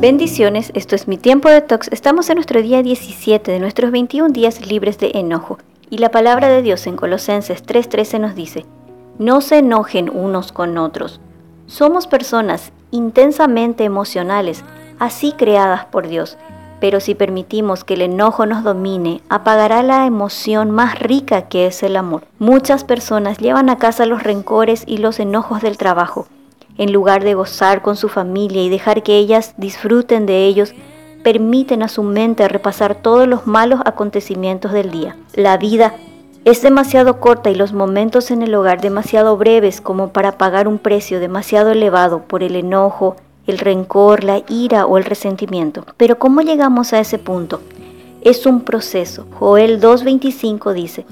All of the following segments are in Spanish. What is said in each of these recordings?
Bendiciones, esto es mi tiempo de tox. Estamos en nuestro día 17 de nuestros 21 días libres de enojo. Y la palabra de Dios en Colosenses 3:13 nos dice, no se enojen unos con otros. Somos personas intensamente emocionales, así creadas por Dios, pero si permitimos que el enojo nos domine, apagará la emoción más rica que es el amor. Muchas personas llevan a casa los rencores y los enojos del trabajo. En lugar de gozar con su familia y dejar que ellas disfruten de ellos, permiten a su mente repasar todos los malos acontecimientos del día. La vida es demasiado corta y los momentos en el hogar demasiado breves como para pagar un precio demasiado elevado por el enojo, el rencor, la ira o el resentimiento. Pero ¿cómo llegamos a ese punto? Es un proceso. Joel 2.25 dice,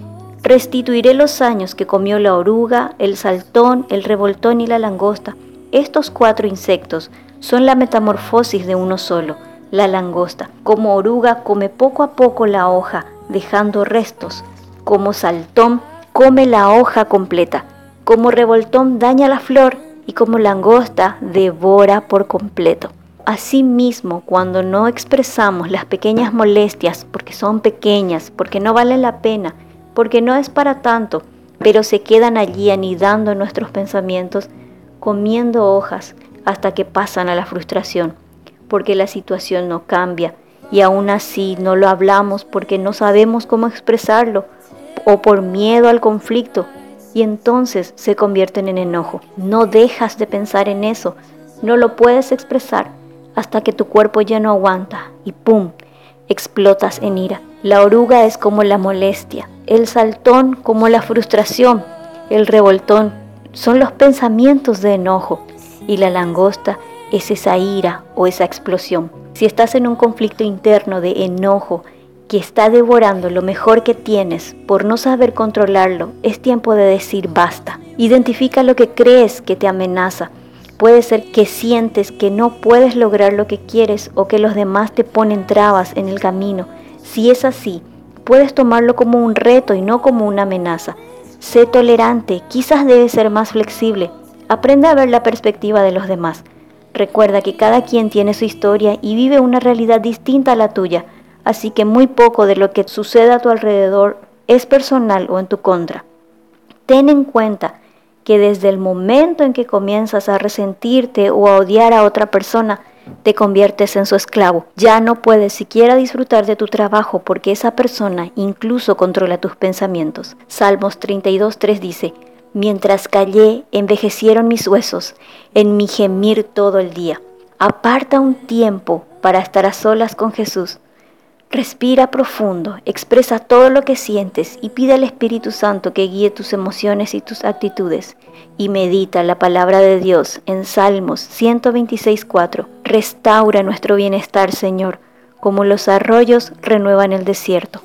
restituiré los años que comió la oruga, el saltón, el revoltón y la langosta. Estos cuatro insectos son la metamorfosis de uno solo, la langosta. Como oruga come poco a poco la hoja, dejando restos. Como saltón come la hoja completa. Como revoltón daña la flor y como langosta devora por completo. Asimismo, cuando no expresamos las pequeñas molestias porque son pequeñas, porque no valen la pena, porque no es para tanto, pero se quedan allí anidando nuestros pensamientos, comiendo hojas hasta que pasan a la frustración, porque la situación no cambia y aún así no lo hablamos porque no sabemos cómo expresarlo o por miedo al conflicto y entonces se convierten en enojo. No dejas de pensar en eso, no lo puedes expresar hasta que tu cuerpo ya no aguanta y ¡pum! explotas en ira. La oruga es como la molestia, el saltón como la frustración, el revoltón son los pensamientos de enojo y la langosta es esa ira o esa explosión. Si estás en un conflicto interno de enojo, que está devorando lo mejor que tienes por no saber controlarlo, es tiempo de decir basta. Identifica lo que crees que te amenaza. Puede ser que sientes que no puedes lograr lo que quieres o que los demás te ponen trabas en el camino. Si es así, puedes tomarlo como un reto y no como una amenaza. Sé tolerante, quizás debes ser más flexible. Aprende a ver la perspectiva de los demás. Recuerda que cada quien tiene su historia y vive una realidad distinta a la tuya así que muy poco de lo que sucede a tu alrededor es personal o en tu contra. Ten en cuenta que desde el momento en que comienzas a resentirte o a odiar a otra persona, te conviertes en su esclavo. Ya no puedes siquiera disfrutar de tu trabajo porque esa persona incluso controla tus pensamientos. Salmos 32.3 dice, Mientras callé, envejecieron mis huesos en mi gemir todo el día. Aparta un tiempo para estar a solas con Jesús Respira profundo, expresa todo lo que sientes y pide al Espíritu Santo que guíe tus emociones y tus actitudes. Y medita la palabra de Dios en Salmos 126.4. Restaura nuestro bienestar, Señor, como los arroyos renuevan el desierto.